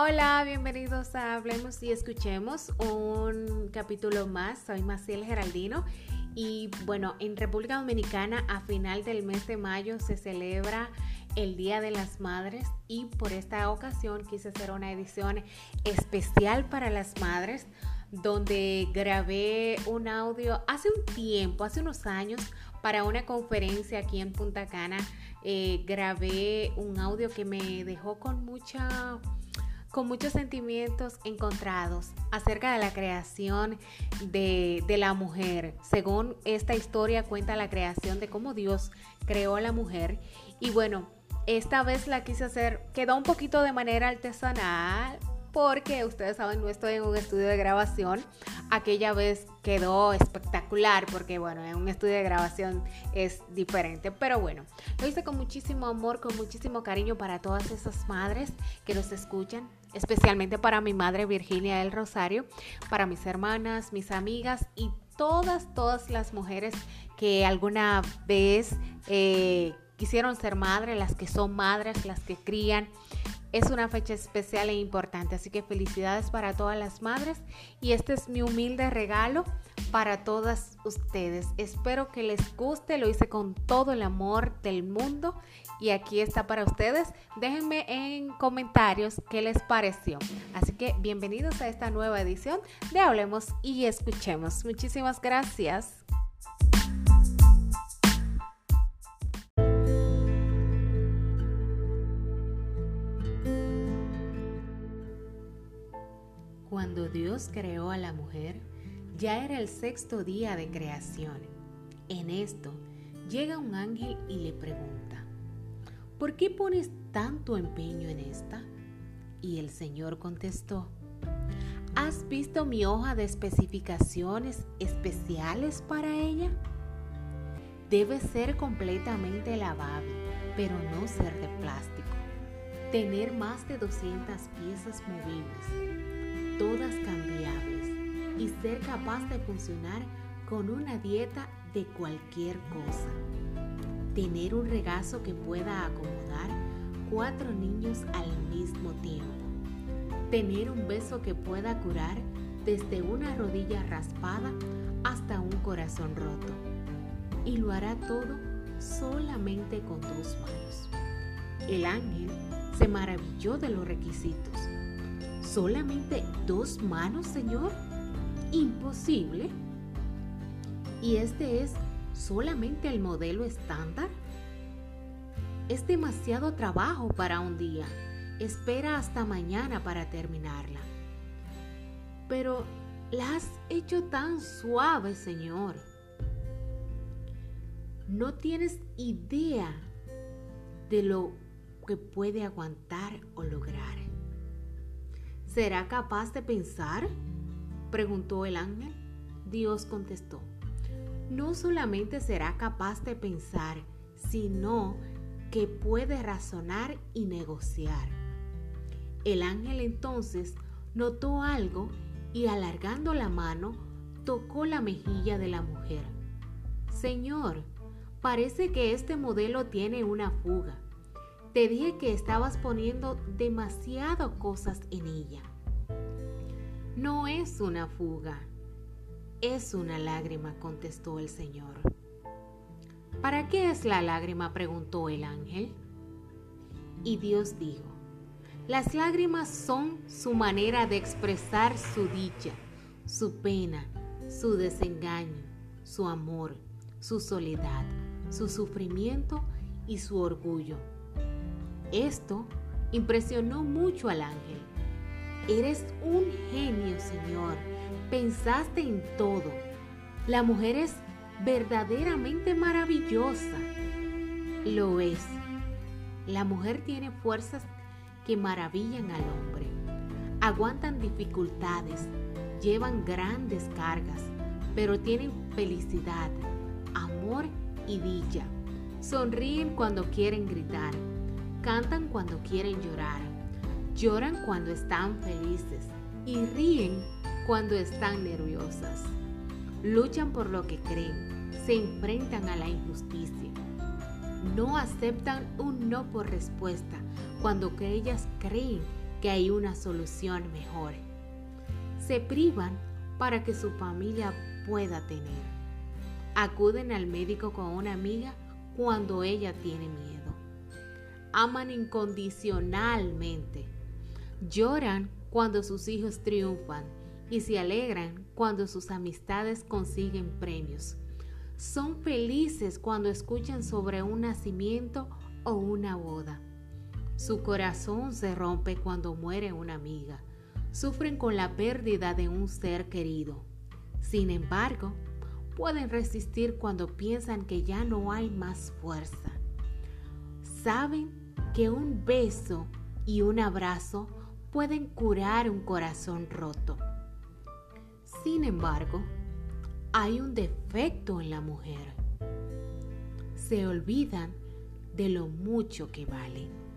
Hola, bienvenidos a Hablemos y Escuchemos un capítulo más. Soy Maciel Geraldino y bueno, en República Dominicana a final del mes de mayo se celebra el Día de las Madres y por esta ocasión quise hacer una edición especial para las madres donde grabé un audio hace un tiempo, hace unos años, para una conferencia aquí en Punta Cana. Eh, grabé un audio que me dejó con mucha con muchos sentimientos encontrados acerca de la creación de, de, la mujer. Según esta historia cuenta la creación de cómo Dios creó a la mujer. Y bueno, esta vez la quise hacer, quedó un poquito de manera artesanal, porque ustedes saben, no estoy en un estudio de grabación. Aquella vez quedó espectacular porque, bueno, en un estudio de grabación es diferente. Pero bueno, lo hice con muchísimo amor, con muchísimo cariño para todas esas madres que nos escuchan, especialmente para mi madre Virginia del Rosario, para mis hermanas, mis amigas y todas, todas las mujeres que alguna vez eh, quisieron ser madres, las que son madres, las que crían. Es una fecha especial e importante, así que felicidades para todas las madres y este es mi humilde regalo para todas ustedes. Espero que les guste, lo hice con todo el amor del mundo y aquí está para ustedes. Déjenme en comentarios qué les pareció. Así que bienvenidos a esta nueva edición de Hablemos y Escuchemos. Muchísimas gracias. Dios creó a la mujer, ya era el sexto día de creación. En esto, llega un ángel y le pregunta, ¿por qué pones tanto empeño en esta? Y el Señor contestó, ¿has visto mi hoja de especificaciones especiales para ella? Debe ser completamente lavable, pero no ser de plástico. Tener más de 200 piezas movibles todas cambiables y ser capaz de funcionar con una dieta de cualquier cosa. Tener un regazo que pueda acomodar cuatro niños al mismo tiempo. Tener un beso que pueda curar desde una rodilla raspada hasta un corazón roto. Y lo hará todo solamente con dos manos. El ángel se maravilló de los requisitos ¿Solamente dos manos, Señor? Imposible. ¿Y este es solamente el modelo estándar? Es demasiado trabajo para un día. Espera hasta mañana para terminarla. Pero la has hecho tan suave, Señor. No tienes idea de lo que puede aguantar o lograr. ¿Será capaz de pensar? preguntó el ángel. Dios contestó, no solamente será capaz de pensar, sino que puede razonar y negociar. El ángel entonces notó algo y alargando la mano tocó la mejilla de la mujer. Señor, parece que este modelo tiene una fuga. Te dije que estabas poniendo demasiado cosas en ella. No es una fuga, es una lágrima, contestó el Señor. ¿Para qué es la lágrima? preguntó el ángel. Y Dios dijo, las lágrimas son su manera de expresar su dicha, su pena, su desengaño, su amor, su soledad, su sufrimiento y su orgullo esto impresionó mucho al ángel. Eres un genio, Señor. Pensaste en todo. La mujer es verdaderamente maravillosa. Lo es. La mujer tiene fuerzas que maravillan al hombre. Aguantan dificultades, llevan grandes cargas, pero tienen felicidad, amor y dicha. Sonríen cuando quieren gritar Cantan cuando quieren llorar, lloran cuando están felices y ríen cuando están nerviosas. Luchan por lo que creen, se enfrentan a la injusticia. No aceptan un no por respuesta cuando ellas creen que hay una solución mejor. Se privan para que su familia pueda tener. Acuden al médico con una amiga cuando ella tiene miedo. Aman incondicionalmente. Lloran cuando sus hijos triunfan y se alegran cuando sus amistades consiguen premios. Son felices cuando escuchan sobre un nacimiento o una boda. Su corazón se rompe cuando muere una amiga. Sufren con la pérdida de un ser querido. Sin embargo, pueden resistir cuando piensan que ya no hay más fuerza. Saben que un beso y un abrazo pueden curar un corazón roto. Sin embargo, hay un defecto en la mujer. Se olvidan de lo mucho que valen.